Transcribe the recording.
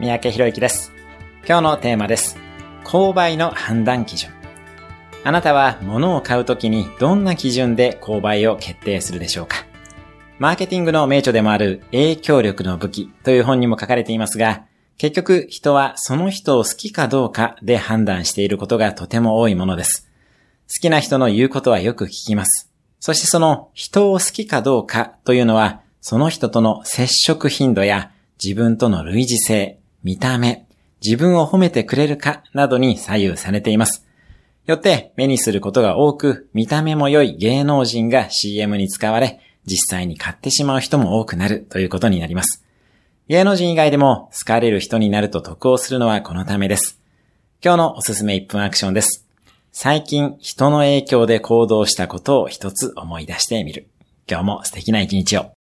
三宅博之です。今日のテーマです。購買の判断基準。あなたは物を買うときにどんな基準で購買を決定するでしょうかマーケティングの名著でもある影響力の武器という本にも書かれていますが、結局人はその人を好きかどうかで判断していることがとても多いものです。好きな人の言うことはよく聞きます。そしてその人を好きかどうかというのは、その人との接触頻度や自分との類似性、見た目、自分を褒めてくれるかなどに左右されています。よって目にすることが多く、見た目も良い芸能人が CM に使われ、実際に買ってしまう人も多くなるということになります。芸能人以外でも好かれる人になると得をするのはこのためです。今日のおすすめ1分アクションです。最近人の影響で行動したことを一つ思い出してみる。今日も素敵な一日を。